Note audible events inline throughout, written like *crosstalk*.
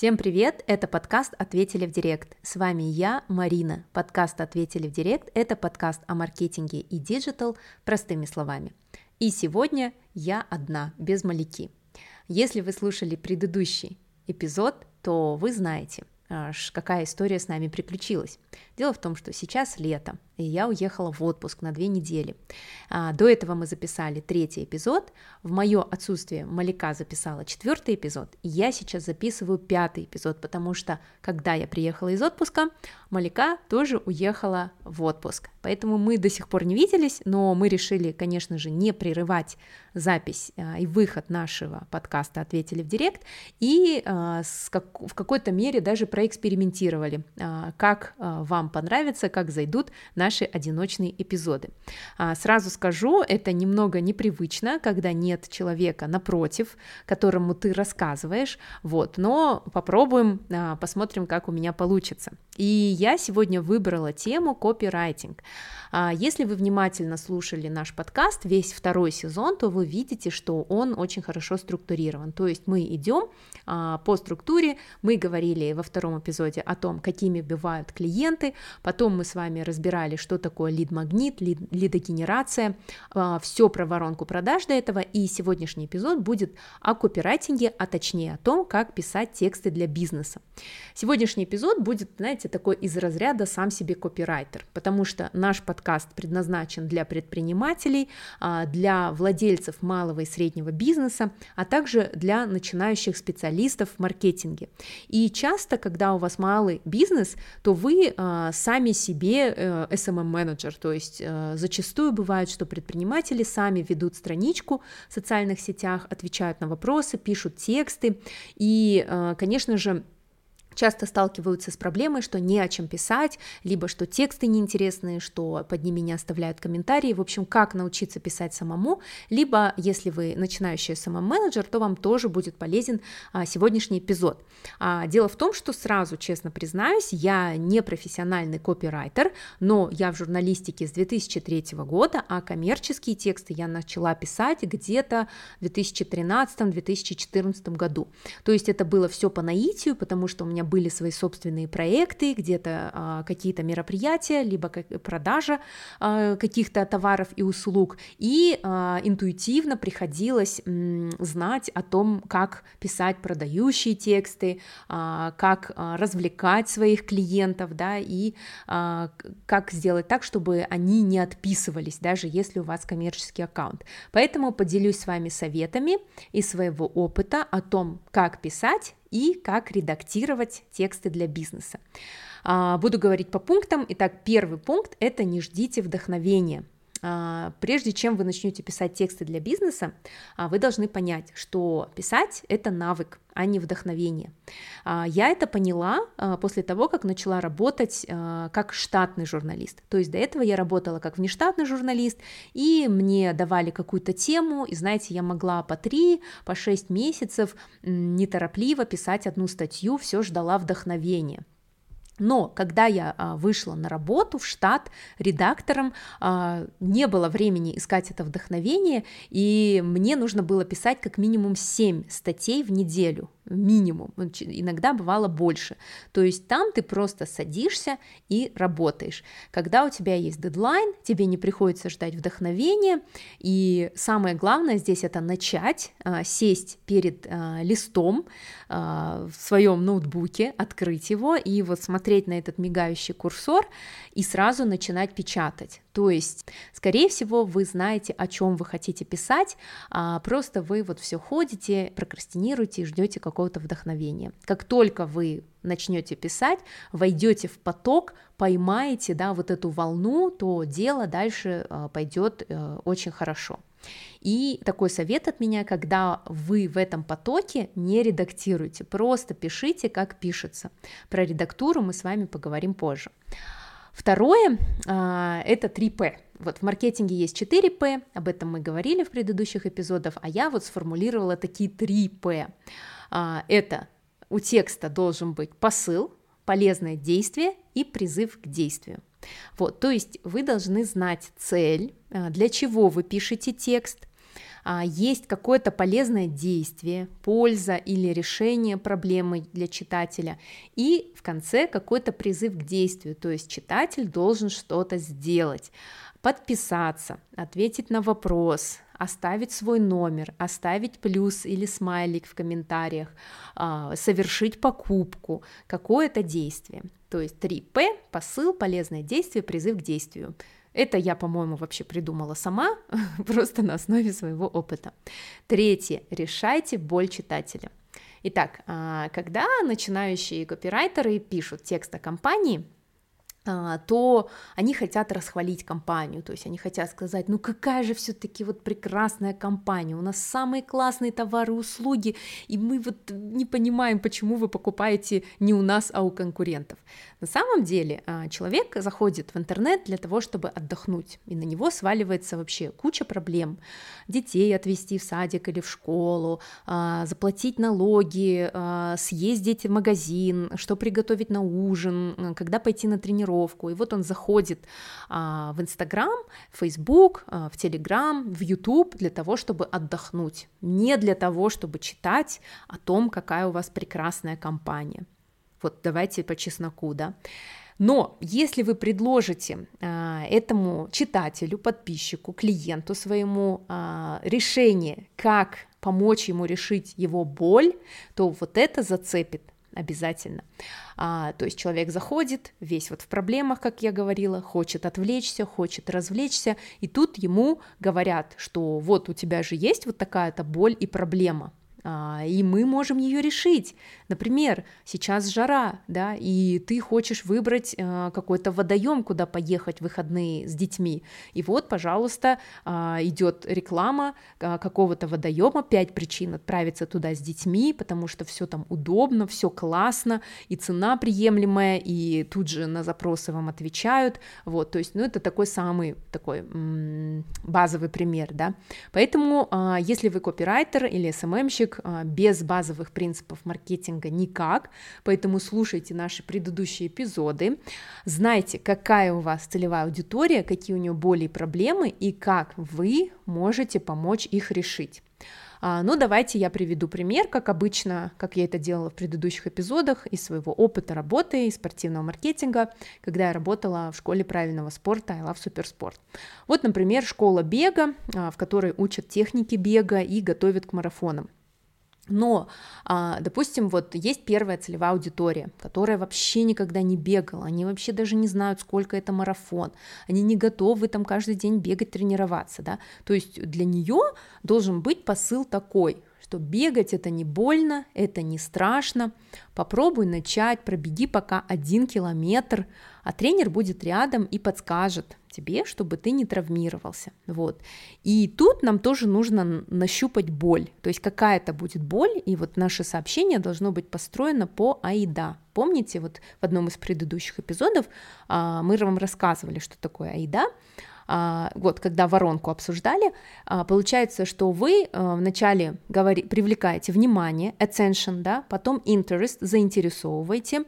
Всем привет! Это подкаст «Ответили в Директ». С вами я, Марина. Подкаст «Ответили в Директ» – это подкаст о маркетинге и digital простыми словами. И сегодня я одна, без Малики. Если вы слушали предыдущий эпизод, то вы знаете, какая история с нами приключилась. Дело в том, что сейчас лето, и я уехала в отпуск на две недели. А, до этого мы записали третий эпизод, в мое отсутствие Малика записала четвертый эпизод, и я сейчас записываю пятый эпизод, потому что когда я приехала из отпуска, Малика тоже уехала в отпуск. Поэтому мы до сих пор не виделись, но мы решили, конечно же, не прерывать запись а, и выход нашего подкаста «Ответили в директ», и а, в какой-то мере даже проэкспериментировали, как вам понравится, как зайдут наши одиночные эпизоды. А, сразу скажу, это немного непривычно, когда нет человека напротив, которому ты рассказываешь, вот, но попробуем, а, посмотрим, как у меня получится. И я сегодня выбрала тему копирайтинг. А, если вы внимательно слушали наш подкаст, весь второй сезон, то вы видите, что он очень хорошо структурирован. То есть мы идем по структуре, мы говорили во втором эпизоде о том, какими бывают клиенты, потом мы с вами разбирали, что такое лид-магнит, лид, лидогенерация, а, все про воронку продаж до этого, и сегодняшний эпизод будет о копирайтинге, а точнее о том, как писать тексты для бизнеса. Сегодняшний эпизод будет, знаете, такой из разряда сам себе копирайтер, потому что наш подкаст предназначен для предпринимателей, а, для владельцев малого и среднего бизнеса, а также для начинающих специалистов в маркетинге. И часто, когда у вас малый бизнес, то вы а, сами себе э, SMM-менеджер, то есть э, зачастую бывает, что предприниматели сами ведут страничку в социальных сетях, отвечают на вопросы, пишут тексты, и, э, конечно же, часто сталкиваются с проблемой, что не о чем писать, либо что тексты неинтересные, что под ними не оставляют комментарии. В общем, как научиться писать самому, либо если вы начинающий SMM-менеджер, то вам тоже будет полезен а, сегодняшний эпизод. А, дело в том, что сразу, честно признаюсь, я не профессиональный копирайтер, но я в журналистике с 2003 года, а коммерческие тексты я начала писать где-то в 2013-2014 году. То есть это было все по наитию, потому что у меня были свои собственные проекты, где-то а, какие-то мероприятия, либо как, продажа а, каких-то товаров и услуг, и а, интуитивно приходилось м, знать о том, как писать продающие тексты, а, как а, развлекать своих клиентов, да, и а, как сделать так, чтобы они не отписывались, даже если у вас коммерческий аккаунт. Поэтому поделюсь с вами советами из своего опыта о том, как писать и как редактировать тексты для бизнеса. А, буду говорить по пунктам. Итак, первый пункт – это не ждите вдохновения. А, прежде чем вы начнете писать тексты для бизнеса, а, вы должны понять, что писать – это навык, а не вдохновение. А, я это поняла после того, как начала работать как штатный журналист. То есть до этого я работала как внештатный журналист, и мне давали какую-то тему, и знаете, я могла по 3, по 6 месяцев неторопливо писать одну статью, все ждала вдохновения. Но когда я а, вышла на работу в штат редактором, а, не было времени искать это вдохновение, и мне нужно было писать как минимум 7 статей в неделю минимум, иногда бывало больше. То есть там ты просто садишься и работаешь. Когда у тебя есть дедлайн, тебе не приходится ждать вдохновения, и самое главное здесь это начать, а, сесть перед а, листом а, в своем ноутбуке, открыть его и вот смотреть на этот мигающий курсор и сразу начинать печатать. То есть, скорее всего, вы знаете, о чем вы хотите писать, а просто вы вот все ходите, прокрастинируете и ждете какого-то вдохновения. Как только вы начнете писать, войдете в поток, поймаете, да, вот эту волну, то дело дальше а, пойдет э, очень хорошо. И такой совет от меня, когда вы в этом потоке не редактируйте, просто пишите, как пишется. Про редактуру мы с вами поговорим позже. Второе а, это 3П. Вот в маркетинге есть 4П, об этом мы говорили в предыдущих эпизодах, а я вот сформулировала такие 3П. А, это у текста должен быть посыл, полезное действие и призыв к действию. Вот, то есть вы должны знать цель, а, для чего вы пишете текст, есть какое-то полезное действие, польза или решение проблемы для читателя, и в конце какой-то призыв к действию, то есть читатель должен что-то сделать, подписаться, ответить на вопрос, оставить свой номер, оставить плюс или смайлик в комментариях, а, совершить покупку, какое-то действие. То есть 3П – посыл, полезное действие, призыв к действию. Это я, по-моему, вообще придумала сама, *laughs* просто на основе своего опыта. Третье. Решайте боль читателя. Итак, а, когда начинающие копирайтеры пишут текст о компании – то они хотят расхвалить компанию, то есть они хотят сказать, ну какая же все-таки вот прекрасная компания, у нас самые классные товары и услуги, и мы вот не понимаем, почему вы покупаете не у нас, а у конкурентов. На самом деле а, человек заходит в интернет для того, чтобы отдохнуть, и на него сваливается вообще куча проблем. Детей отвезти в садик или в школу, а, заплатить налоги, съездить в магазин, что приготовить на ужин, когда пойти на тренировку, тренировку, и вот он заходит а, в Инстаграм, Фейсбук, а, в Телеграм, в Ютуб для того, чтобы отдохнуть, не для того, чтобы читать о том, какая у вас прекрасная компания. Вот давайте по чесноку, да. Но если вы предложите а, этому читателю, подписчику, клиенту своему а, решение, как помочь ему решить его боль, то вот это зацепит обязательно. А, то есть человек заходит, весь вот в проблемах, как я говорила, хочет отвлечься, хочет развлечься, и тут ему говорят, что вот у тебя же есть вот такая-то боль и проблема, и мы можем ее решить. Например, сейчас жара, да, и ты хочешь выбрать а, какой-то водоем, куда поехать в выходные с детьми. И вот, пожалуйста, а, идет реклама какого-то водоема, пять причин отправиться туда с детьми, потому что все там удобно, все классно, и цена приемлемая, и тут же на запросы вам отвечают. Вот, то есть, ну, это такой самый такой базовый пример, да. Поэтому, если вы копирайтер или СММщик, язык а, без базовых принципов маркетинга никак, поэтому слушайте наши предыдущие эпизоды, знайте, какая у вас целевая аудитория, какие у нее боли и проблемы, и как вы можете помочь их решить. А, ну, давайте я приведу пример, как обычно, как я это делала в предыдущих эпизодах, из своего опыта работы и спортивного маркетинга, когда я работала в школе правильного спорта I Love Суперспорт. Вот, например, школа бега, а, в которой учат техники бега и готовят к марафонам. Но, а, допустим, вот есть первая целевая аудитория, которая вообще никогда не бегала, они вообще даже не знают, сколько это марафон, они не готовы там каждый день бегать, тренироваться, да, то есть для нее должен быть посыл такой, что бегать это не больно, это не страшно, попробуй начать, пробеги пока один километр, а тренер будет рядом и подскажет тебе, чтобы ты не травмировался, вот. И тут нам тоже нужно нащупать боль, то есть какая-то будет боль, и вот наше сообщение должно быть построено по АИДА. Помните, вот в одном из предыдущих эпизодов а, мы вам рассказывали, что такое АИДА, а, вот, когда воронку обсуждали, а, получается, что вы а, вначале говори, привлекаете внимание, attention, да, потом interest, заинтересовываете,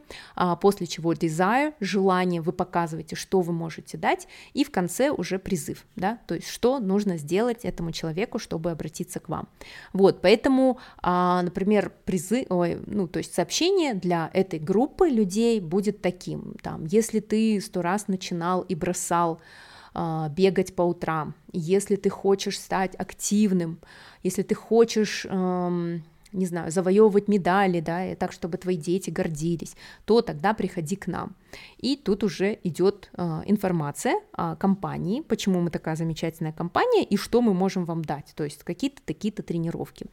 после чего desire, желание, вы показываете, что вы можете дать, и в конце уже призыв, да, то есть что нужно сделать этому человеку, чтобы обратиться к вам. Вот, поэтому, например, призыв, ой, ну, то есть сообщение для этой группы людей будет таким, там, если ты сто раз начинал и бросал а, бегать по утрам, если ты хочешь стать активным, если ты хочешь, не знаю, завоевывать медали, да, и так, чтобы твои дети гордились, то тогда приходи к нам. И тут уже идет а, информация о компании, почему мы такая замечательная компания и что мы можем вам дать, то есть какие-то такие-то тренировки.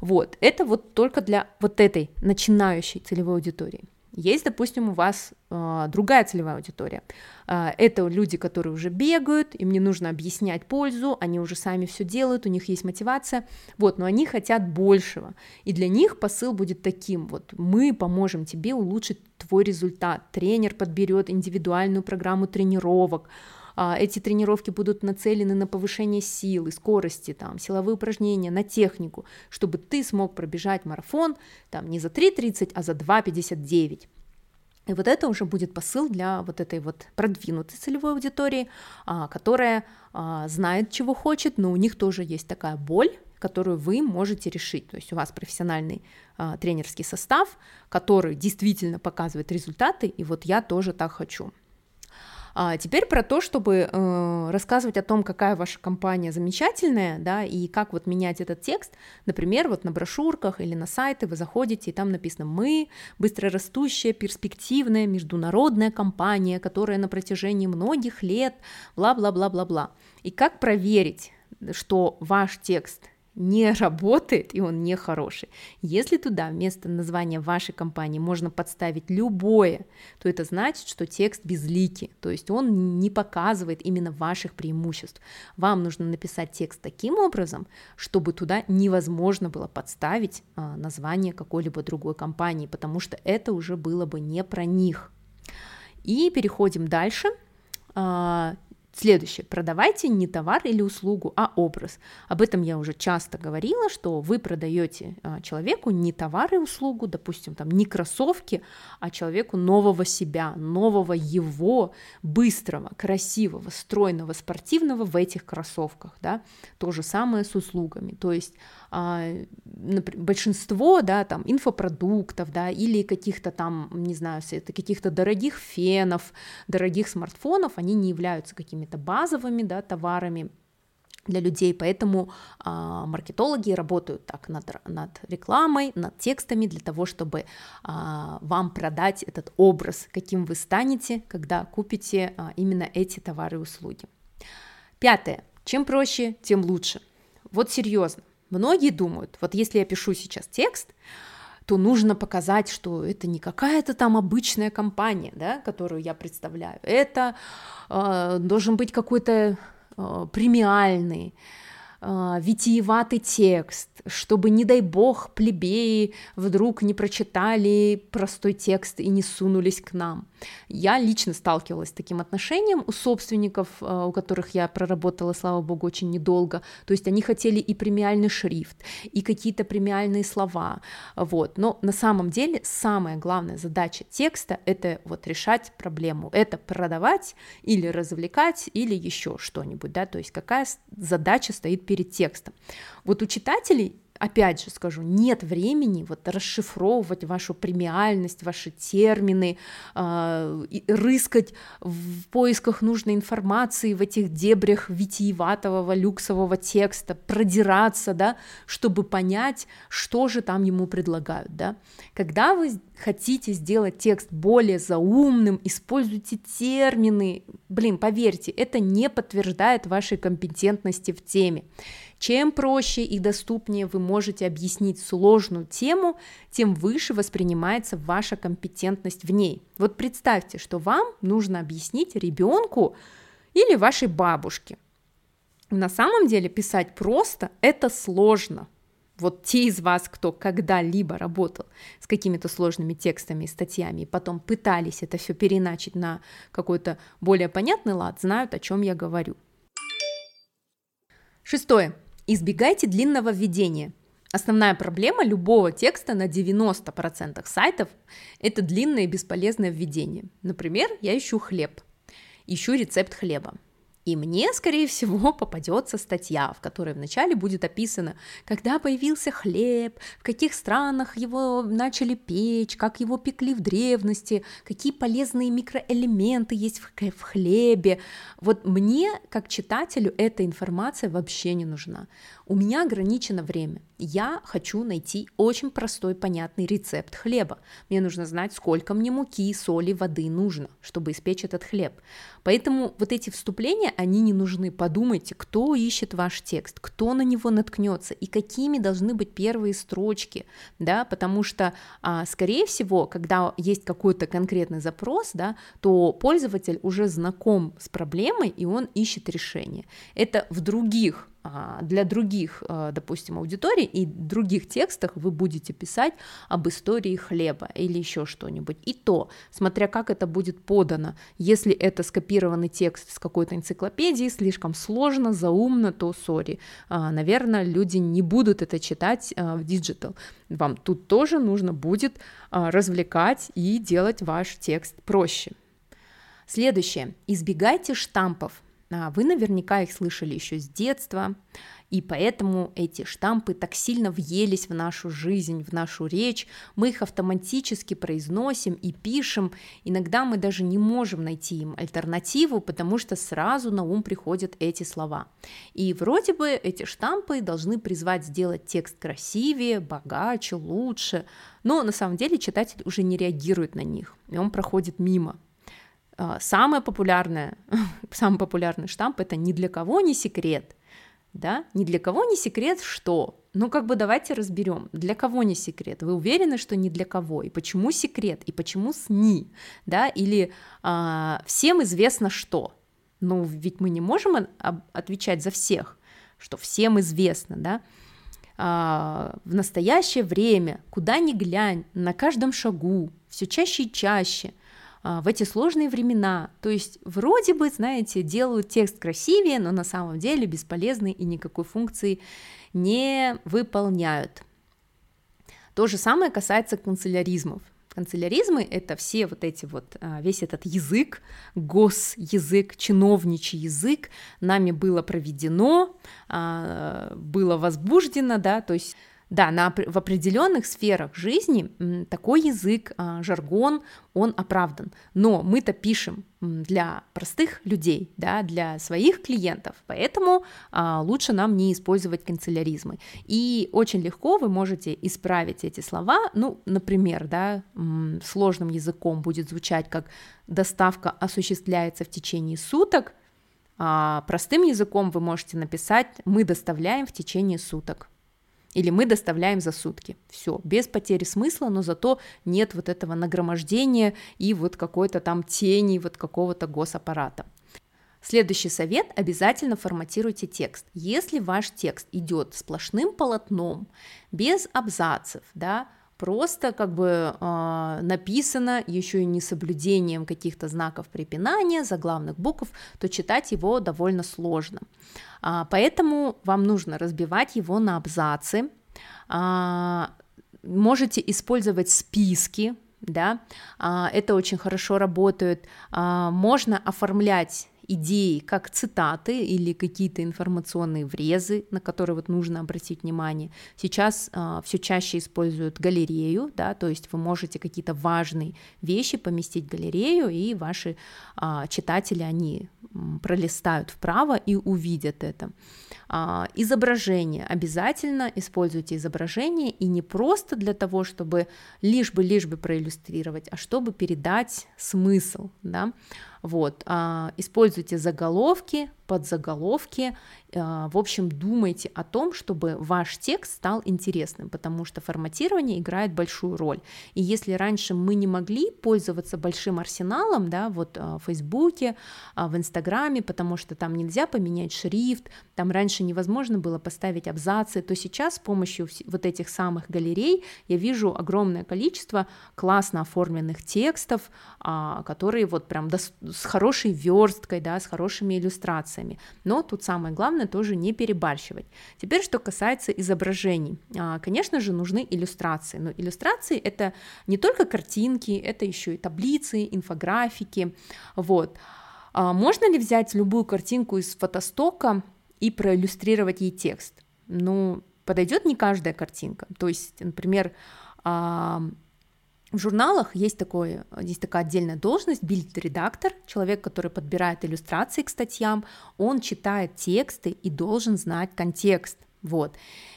Вот, это вот только для вот этой начинающей целевой аудитории. Есть, допустим, у вас э, другая целевая аудитория. Э, это люди, которые уже бегают, им не нужно объяснять пользу, они уже сами все делают, у них есть мотивация, вот, но они хотят большего. И для них посыл будет таким, вот, мы поможем тебе улучшить твой результат, тренер подберет индивидуальную программу тренировок, эти тренировки будут нацелены на повышение силы, скорости, там, силовые упражнения, на технику, чтобы ты смог пробежать марафон там, не за 3.30, а за 2.59. И вот это уже будет посыл для вот этой вот продвинутой целевой аудитории, а, которая а, знает, чего хочет, но у них тоже есть такая боль, которую вы можете решить. То есть у вас профессиональный а, тренерский состав, который действительно показывает результаты, и вот я тоже так хочу. А теперь про то, чтобы э, рассказывать о том, какая ваша компания замечательная, да, и как вот менять этот текст. Например, вот на брошюрках или на сайты вы заходите, и там написано «Мы – быстрорастущая, перспективная международная компания, которая на протяжении многих лет бла-бла-бла-бла-бла». И как проверить, что ваш текст – не работает и он не хороший. Если туда вместо названия вашей компании можно подставить любое, то это значит, что текст безликий, то есть он не показывает именно ваших преимуществ. Вам нужно написать текст таким образом, чтобы туда невозможно было подставить а, название какой-либо другой компании, потому что это уже было бы не про них. И переходим дальше. Следующее. Продавайте не товар или услугу, а образ. Об этом я уже часто говорила, что вы продаете а, человеку не товар и услугу, допустим, там не кроссовки, а человеку нового себя, нового его, быстрого, красивого, стройного, спортивного в этих кроссовках. Да? То же самое с услугами. То есть а, большинство, да, там, инфопродуктов, да, или каких-то там, не знаю, каких-то дорогих фенов, дорогих смартфонов, они не являются какими-то базовыми, да, товарами, для людей, поэтому а, маркетологи работают так над, над рекламой, над текстами для того, чтобы а, вам продать этот образ, каким вы станете, когда купите а, именно эти товары и услуги. Пятое. Чем проще, тем лучше. Вот серьезно. Многие думают, вот если я пишу сейчас текст, то нужно показать, что это не какая-то там обычная компания, да, которую я представляю. Это э, должен быть какой-то э, премиальный, э, витиеватый текст, чтобы, не дай бог, плебеи вдруг не прочитали простой текст и не сунулись к нам. Я лично сталкивалась с таким отношением у собственников, э, у которых я проработала, слава богу, очень недолго. То есть они хотели и премиальный шрифт, и какие-то премиальные слова. Вот. Но на самом деле самая главная задача текста — это вот решать проблему. Это продавать или развлекать, или еще что-нибудь. Да? То есть какая задача стоит перед текстом. Вот у читателей опять же скажу, нет времени вот расшифровывать вашу премиальность, ваши термины, э, рыскать в поисках нужной информации в этих дебрях витиеватого люксового текста, продираться, да, чтобы понять, что же там ему предлагают, да. Когда вы хотите сделать текст более заумным, используйте термины, блин, поверьте, это не подтверждает вашей компетентности в теме. Чем проще и доступнее вы можете объяснить сложную тему, тем выше воспринимается ваша компетентность в ней. Вот представьте, что вам нужно объяснить ребенку или вашей бабушке. На самом деле писать просто – это сложно. Вот те из вас, кто когда-либо работал с какими-то сложными текстами и статьями, и потом пытались это все переначить на какой-то более понятный лад, знают, о чем я говорю. Шестое. Избегайте длинного введения. Основная проблема любого текста на 90% сайтов – это длинное и бесполезное введение. Например, я ищу хлеб, ищу рецепт хлеба. И мне, скорее всего, *laughs* попадется статья, в которой вначале будет описано, когда появился хлеб, в каких странах его начали печь, как его пекли в древности, какие полезные микроэлементы есть в хлебе. Вот мне, как читателю, эта информация вообще не нужна. У меня ограничено время. Я хочу найти очень простой, понятный рецепт хлеба. Мне нужно знать, сколько мне муки, соли, воды нужно, чтобы испечь этот хлеб. Поэтому вот эти вступления, они не нужны. Подумайте, кто ищет ваш текст, кто на него наткнется и какими должны быть первые строчки, да, потому что, а, скорее всего, когда есть какой-то конкретный запрос, да, то пользователь уже знаком с проблемой и он ищет решение. Это в других для других, а, допустим, аудиторий и других текстах вы будете писать об истории хлеба или еще что-нибудь. И то, смотря как это будет подано, если это скопированный текст с какой-то энциклопедии, слишком сложно, заумно, то sorry. А, наверное, люди не будут это читать в digital. Вам тут тоже нужно будет развлекать и делать ваш текст проще. Следующее. Избегайте штампов. А, вы наверняка их слышали еще с детства, и поэтому эти штампы так сильно въелись в нашу жизнь, в нашу речь, мы их автоматически произносим и пишем, иногда мы даже не можем найти им альтернативу, потому что сразу на ум приходят эти слова. И вроде бы эти штампы должны призвать сделать текст красивее, богаче, лучше, но на самом деле читатель уже не реагирует на них, и он проходит мимо. А, самое популярное, *laughs* самый популярный штамп это ни для кого не секрет, да, ни для кого не секрет, что, ну как бы давайте разберем, для кого не секрет, вы уверены, что не для кого, и почему секрет, и почему СНИ, да, или а, всем известно что, ну ведь мы не можем отвечать за всех, что всем известно, да, а, в настоящее время, куда ни глянь, на каждом шагу, все чаще и чаще – в эти сложные времена. То есть вроде бы, знаете, делают текст красивее, но на самом деле бесполезный и никакой функции не выполняют. То же самое касается канцеляризмов. Канцеляризмы — это все вот эти вот, а, весь этот язык, госязык, чиновничий язык нами было проведено, а, было возбуждено, да, то есть да, на, в определенных сферах жизни такой язык, а, жаргон, он оправдан. Но мы-то пишем для простых людей, да, для своих клиентов, поэтому а, лучше нам не использовать канцеляризмы. И очень легко вы можете исправить эти слова. Ну, например, да, сложным языком будет звучать как доставка осуществляется в течение суток. А простым языком вы можете написать мы доставляем в течение суток или мы доставляем за сутки. Все, без потери смысла, но зато нет вот этого нагромождения и вот какой-то там тени вот какого-то госаппарата. Следующий совет – обязательно форматируйте текст. Если ваш текст идет сплошным полотном, без абзацев, да, просто как бы э, написано еще и не соблюдением каких-то знаков препинания, заглавных букв, то читать его довольно сложно. А, поэтому вам нужно разбивать его на абзацы. А, можете использовать списки, да, а, это очень хорошо работает. А, можно оформлять идеи как цитаты или какие-то информационные врезы, на которые вот нужно обратить внимание. Сейчас э, все чаще используют галерею, да, то есть вы можете какие-то важные вещи поместить в галерею, и ваши э, читатели, они пролистают вправо и увидят это. А, изображение. Обязательно используйте изображение и не просто для того, чтобы лишь бы, лишь бы проиллюстрировать, а чтобы передать смысл. Да? Вот, а, используйте заголовки, подзаголовки, а, в общем, думайте о том, чтобы ваш текст стал интересным, потому что форматирование играет большую роль. И если раньше мы не могли пользоваться большим арсеналом, да, вот а, в Фейсбуке, в Инстаграме, потому что там нельзя поменять шрифт, там раньше невозможно было поставить абзацы, то сейчас с помощью вот этих самых галерей я вижу огромное количество классно оформленных текстов, которые вот прям с хорошей версткой, да, с хорошими иллюстрациями. Но тут самое главное тоже не перебарщивать. Теперь, что касается изображений. А, конечно же, нужны иллюстрации. Но иллюстрации это не только картинки, это еще и таблицы, инфографики. Вот. А, можно ли взять любую картинку из фотостока и проиллюстрировать ей текст? Ну, подойдет не каждая картинка. То есть, например, а, в журналах есть, такое, есть такая отдельная должность, бильд-редактор, человек, который подбирает иллюстрации к статьям, он читает тексты и должен знать контекст. Вот.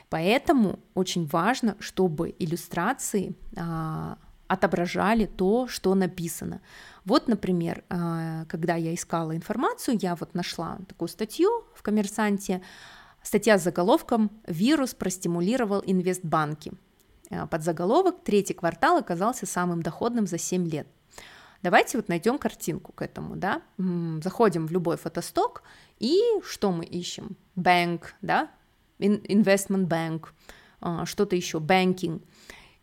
Поэтому очень важно, чтобы иллюстрации а, отображали то, что написано. Вот, например, а, когда я искала информацию, я вот нашла такую статью в «Коммерсанте», статья с заголовком «Вирус простимулировал инвестбанки». Э, под заголовок «Третий квартал оказался самым доходным за 7 лет». Давайте вот найдем картинку к этому, да, заходим в любой фотосток, и что мы ищем? bank, да, investment bank, а, что-то еще, banking.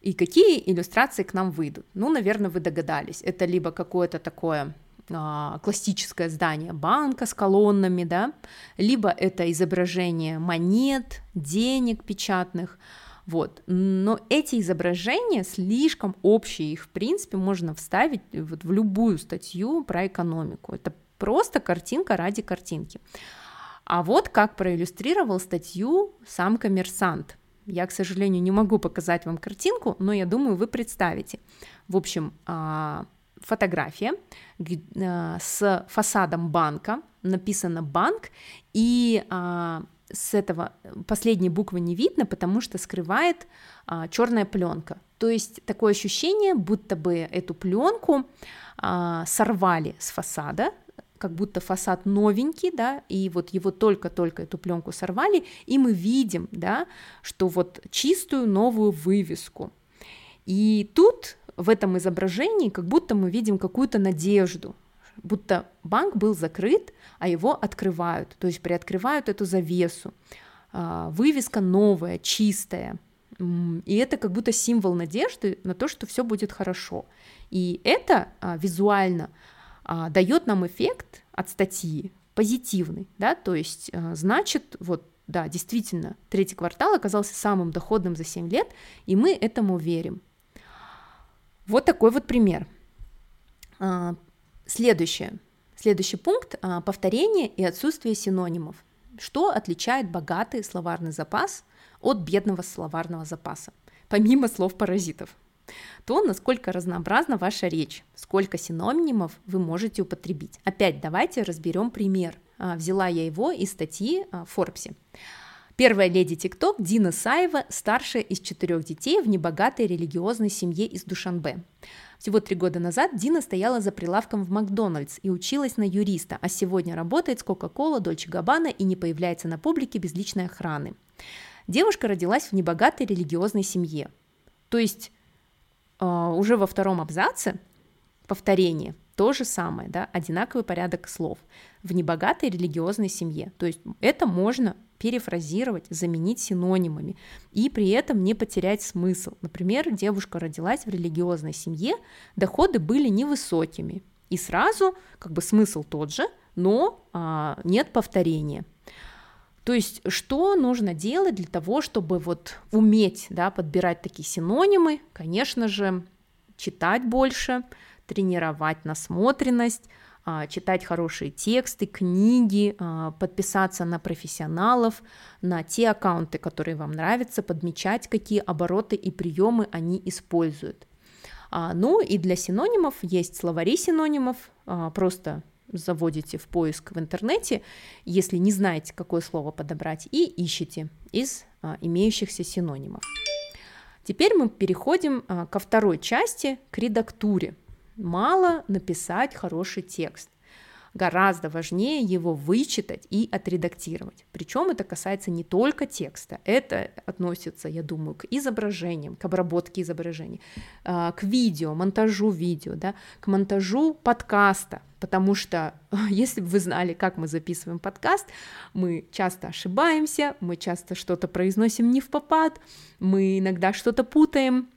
И какие иллюстрации к нам выйдут? Ну, наверное, вы догадались. Это либо какое-то такое а, классическое здание банка с колоннами, да, либо это изображение монет, денег печатных, вот. Но эти изображения слишком общие, их, в принципе, можно вставить вот в любую статью про экономику. Это просто картинка ради картинки. А вот как проиллюстрировал статью сам коммерсант. Я, к сожалению, не могу показать вам картинку, но я думаю, вы представите. В общем, а, фотография а, с фасадом банка, написано банк, и а, с этого последней буквы не видно, потому что скрывает а, черная пленка. То есть такое ощущение, будто бы эту пленку а, сорвали с фасада, как будто фасад новенький, да, и вот его только-только эту пленку сорвали, и мы видим, да, что вот чистую новую вывеску. И тут в этом изображении как будто мы видим какую-то надежду, будто банк был закрыт, а его открывают, то есть приоткрывают эту завесу. А, вывеска новая, чистая, и это как будто символ надежды на то, что все будет хорошо. И это а, визуально а, дает нам эффект от статьи позитивный, да, то есть значит, вот, да, действительно, третий квартал оказался самым доходным за 7 лет, и мы этому верим. Вот такой вот пример. А, следующее. Следующий пункт – повторение и отсутствие синонимов. Что отличает богатый словарный запас от бедного словарного запаса, помимо слов-паразитов? то насколько разнообразна ваша речь, сколько синонимов вы можете употребить. Опять давайте разберем пример. А, взяла я его из статьи а, в Форбсе. Первая леди ТикТок Дина Саева, старшая из четырех детей в небогатой религиозной семье из Душанбе. Всего три года назад Дина стояла за прилавком в Макдональдс и училась на юриста, а сегодня работает с Кока-Кола, Дольче Габбана и не появляется на публике без личной охраны. Девушка родилась в небогатой религиозной семье. То есть а, уже во втором абзаце повторение, то же самое, да, одинаковый порядок слов в небогатой религиозной семье. То есть это можно перефразировать, заменить синонимами и при этом не потерять смысл. Например, девушка родилась в религиозной семье, доходы были невысокими, и сразу как бы смысл тот же, но а, нет повторения. То есть, что нужно делать для того, чтобы вот уметь да, подбирать такие синонимы? Конечно же, читать больше, тренировать насмотренность, читать хорошие тексты, книги, а, подписаться на профессионалов, на те аккаунты, которые вам нравятся, подмечать, какие обороты и приемы они используют. А, ну и для синонимов есть словари синонимов, просто заводите в поиск в интернете, если не знаете, какое слово подобрать, и ищете из а, имеющихся синонимов. Теперь мы переходим а, ко второй части, к редактуре. Мало написать хороший текст. Гораздо важнее его вычитать и отредактировать. Причем это касается не только текста, это относится, я думаю, к изображениям, к обработке изображений, а, к видео, монтажу видео, да, к монтажу подкаста, потому что *laughs* если бы вы знали, как мы записываем подкаст, мы часто ошибаемся, мы часто что-то произносим не в попад, мы иногда что-то путаем,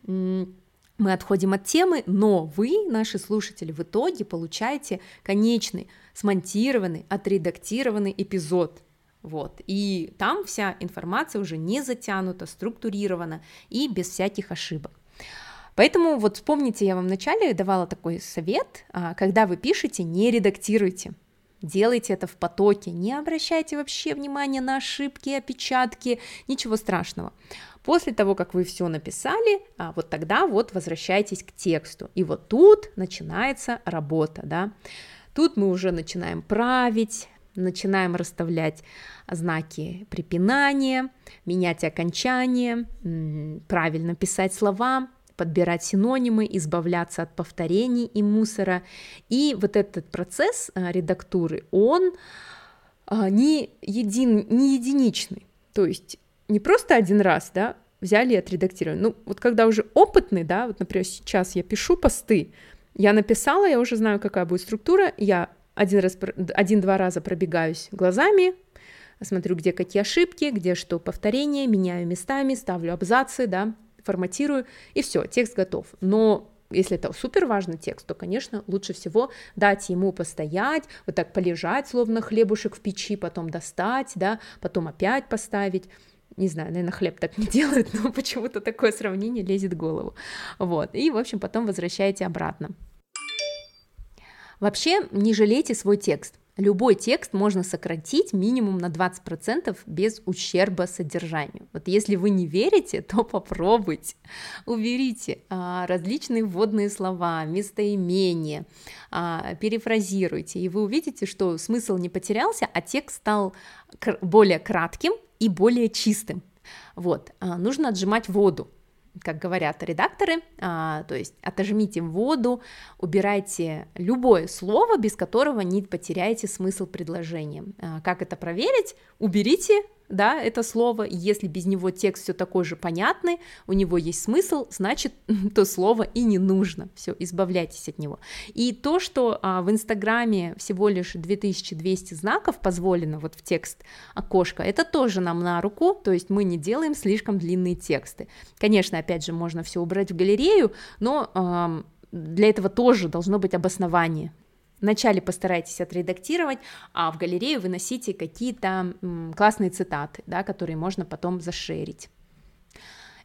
мы отходим от темы, но вы, наши слушатели, в итоге получаете конечный, смонтированный, отредактированный эпизод. Вот. И там вся информация уже не затянута, структурирована и без всяких ошибок. Поэтому вот вспомните, я вам вначале давала такой совет, а, когда вы пишете, не редактируйте. Делайте это в потоке, не обращайте вообще внимания на ошибки, опечатки, ничего страшного. После того, как вы все написали, а, вот тогда вот возвращайтесь к тексту. И вот тут начинается работа, да. Тут мы уже начинаем править, начинаем расставлять знаки препинания, менять окончание, правильно писать слова, подбирать синонимы, избавляться от повторений и мусора. И вот этот процесс а, редактуры, он а, не, един, не единичный. То есть не просто один раз, да, взяли и отредактировали. Ну, вот когда уже опытный, да, вот, например, сейчас я пишу посты, я написала, я уже знаю, какая будет структура, я один раз, один-два раза пробегаюсь глазами, смотрю, где какие ошибки, где что повторение, меняю местами, ставлю абзацы, да, форматирую, и все, текст готов. Но если это супер важный текст, то, конечно, лучше всего дать ему постоять, вот так полежать, словно хлебушек в печи, потом достать, да, потом опять поставить. Не знаю, наверное, хлеб так не *laughs* делают, но почему-то такое сравнение лезет в голову. Вот, и, в общем, потом возвращаете обратно. Вообще, не жалейте свой текст. Любой текст можно сократить минимум на 20% без ущерба содержанию. Вот если вы не верите, *laughs* то попробуйте. Уберите а, различные вводные слова, местоимения, а, перефразируйте, и вы увидите, что смысл не потерялся, а текст стал более кратким и более чистым. Вот, а, нужно отжимать воду, как говорят редакторы, а, то есть отожмите воду, убирайте любое слово, без которого не потеряете смысл предложения. А, как это проверить? Уберите да, это слово, если без него текст все такой же понятный, у него есть смысл, значит, *laughs* то слово и не нужно, все, избавляйтесь от него. И то, что а, в Инстаграме всего лишь 2200 знаков позволено вот в текст окошко, это тоже нам на руку, то есть мы не делаем слишком длинные тексты. Конечно, опять же, можно все убрать в галерею, но а, для этого тоже должно быть обоснование, Вначале постарайтесь отредактировать, а в галерею выносите какие-то классные цитаты, да, которые можно потом зашерить.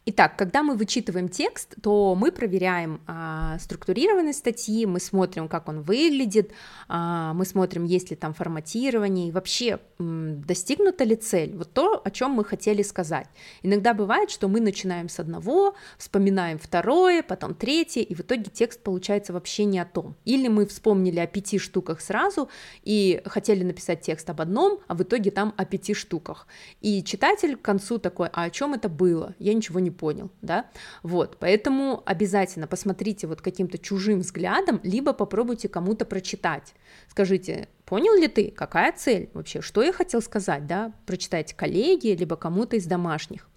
Итак, когда мы вычитываем текст, то мы проверяем а, структурированность статьи, мы смотрим, как он выглядит, а, мы смотрим, есть ли там форматирование, и вообще м, достигнута ли цель, вот то, о чем мы хотели сказать. Иногда бывает, что мы начинаем с одного, вспоминаем второе, потом третье, и в итоге текст получается вообще не о том. Или мы вспомнили о пяти штуках сразу и хотели написать текст об одном, а в итоге там о пяти штуках. И читатель к концу такой, а о чем это было? Я ничего не понял, да, вот, поэтому обязательно посмотрите вот каким-то чужим взглядом, либо попробуйте кому-то прочитать, скажите, понял ли ты, какая цель вообще, что я хотел сказать, да, прочитайте коллеги, либо кому-то из домашних,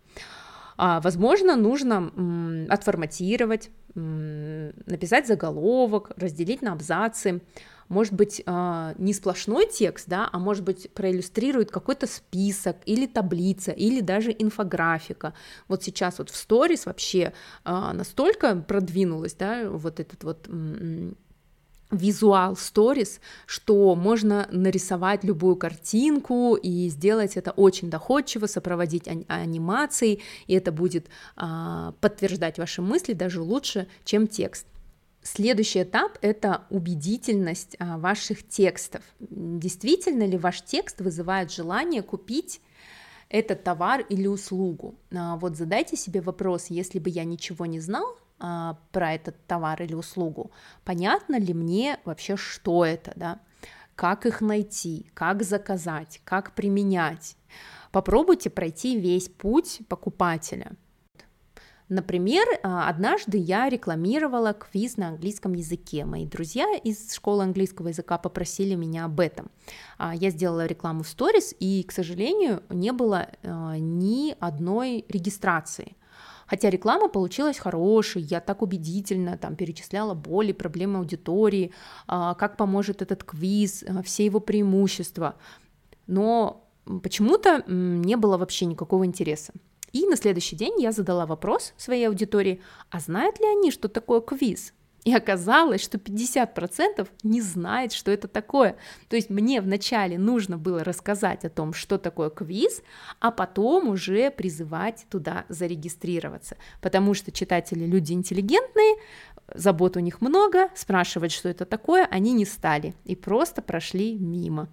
а, возможно, нужно м, отформатировать, написать заголовок, разделить на абзацы, может быть, а, не сплошной текст, да, а может быть, проиллюстрирует какой-то список или таблица, или даже инфографика. Вот сейчас вот в сторис вообще а, настолько продвинулась, да, вот этот вот визуал сторис, что можно нарисовать любую картинку и сделать это очень доходчиво, сопроводить анимацией, и это будет а, подтверждать ваши мысли даже лучше, чем текст. Следующий этап – это убедительность а, ваших текстов. Действительно ли ваш текст вызывает желание купить этот товар или услугу? А, вот задайте себе вопрос, если бы я ничего не знал а, про этот товар или услугу, понятно ли мне вообще, что это, да? как их найти, как заказать, как применять. Попробуйте пройти весь путь покупателя – Например, а, однажды я рекламировала квиз на английском языке. Мои друзья из школы английского языка попросили меня об этом. А, я сделала рекламу в сторис, и, к сожалению, не было ни одной регистрации. Хотя реклама получилась хорошей, я так убедительно там перечисляла боли, проблемы аудитории, как поможет этот квиз, все его преимущества. Но почему-то не было вообще никакого интереса. И на следующий день я задала вопрос своей аудитории, а знают ли они, что такое квиз? И оказалось, что 50% не знает, что это такое. То есть мне вначале нужно было рассказать о том, что такое квиз, а потом уже призывать туда зарегистрироваться. Потому что читатели люди интеллигентные, забот у них много, спрашивать, что это такое, они не стали и просто прошли мимо.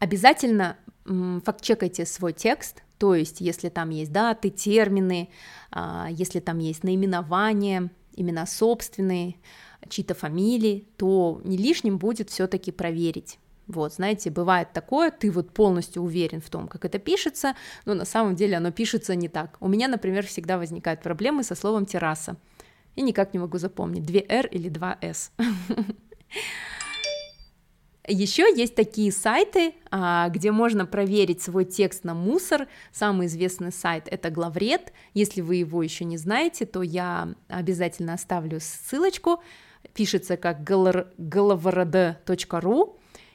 Обязательно факт-чекайте свой текст, то есть, если там есть даты, термины, а, если там есть наименования, имена собственные, чьи-то фамилии, то не лишним будет все-таки проверить. Вот, знаете, бывает такое, ты вот полностью уверен в том, как это пишется, но на самом деле оно пишется не так. У меня, например, всегда возникают проблемы со словом терраса. И никак не могу запомнить, 2 R или 2 S. *laughs* Еще есть такие сайты, а, где можно проверить свой текст на мусор. Самый известный сайт это Главред. Если вы его еще не знаете, то я обязательно оставлю ссылочку. Пишется как glavrd.ru.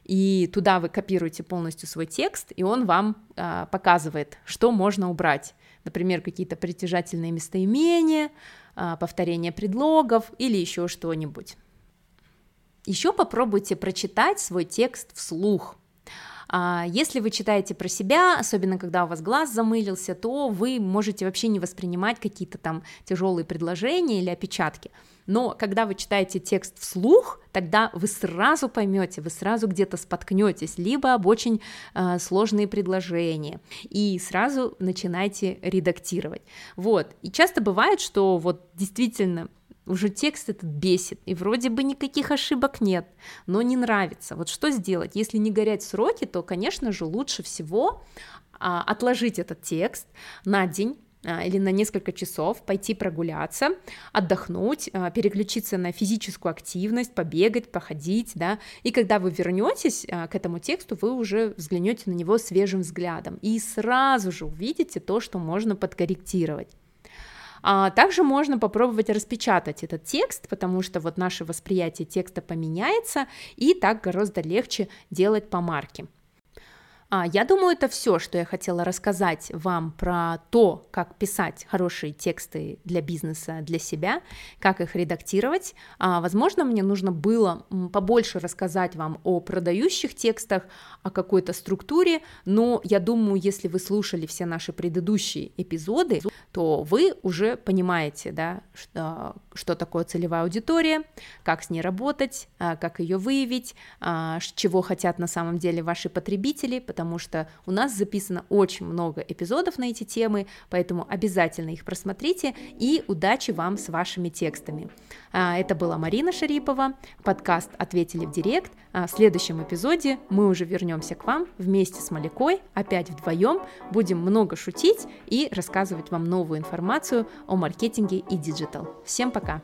и туда вы копируете полностью свой текст, и он вам а, показывает, что можно убрать. Например, какие-то притяжательные местоимения, а, повторение предлогов или еще что-нибудь. Еще попробуйте прочитать свой текст вслух. А, если вы читаете про себя, особенно когда у вас глаз замылился, то вы можете вообще не воспринимать какие-то там тяжелые предложения или опечатки. Но когда вы читаете текст вслух, тогда вы сразу поймете, вы сразу где-то споткнетесь, либо об очень э, сложные предложения, и сразу начинаете редактировать. Вот. И часто бывает, что вот действительно уже текст этот бесит, и вроде бы никаких ошибок нет, но не нравится. Вот что сделать? Если не горять сроки, то, конечно же, лучше всего а, отложить этот текст на день, а, или на несколько часов пойти прогуляться, отдохнуть, а, переключиться на физическую активность, побегать, походить, да, и когда вы вернетесь к этому тексту, вы уже взглянете на него свежим взглядом и сразу же увидите то, что можно подкорректировать. А также можно попробовать распечатать этот текст, потому что вот наше восприятие текста поменяется, и так гораздо легче делать помарки. А, я думаю, это все, что я хотела рассказать вам про то, как писать хорошие тексты для бизнеса, для себя, как их редактировать. А, возможно, мне нужно было побольше рассказать вам о продающих текстах, о какой-то структуре, но я думаю, если вы слушали все наши предыдущие эпизоды, то вы уже понимаете, да, что, что такое целевая аудитория, как с ней работать, а, как ее выявить, чего хотят на самом деле ваши потребители, потому что у нас записано очень много эпизодов на эти темы, поэтому обязательно их просмотрите и удачи вам с вашими текстами. А, это была Марина Шарипова, подкаст «Ответили в директ». А, в следующем эпизоде мы уже вернемся к вам вместе с Малякой, опять вдвоем, будем много шутить и рассказывать вам новую информацию о маркетинге и digital. Всем пока!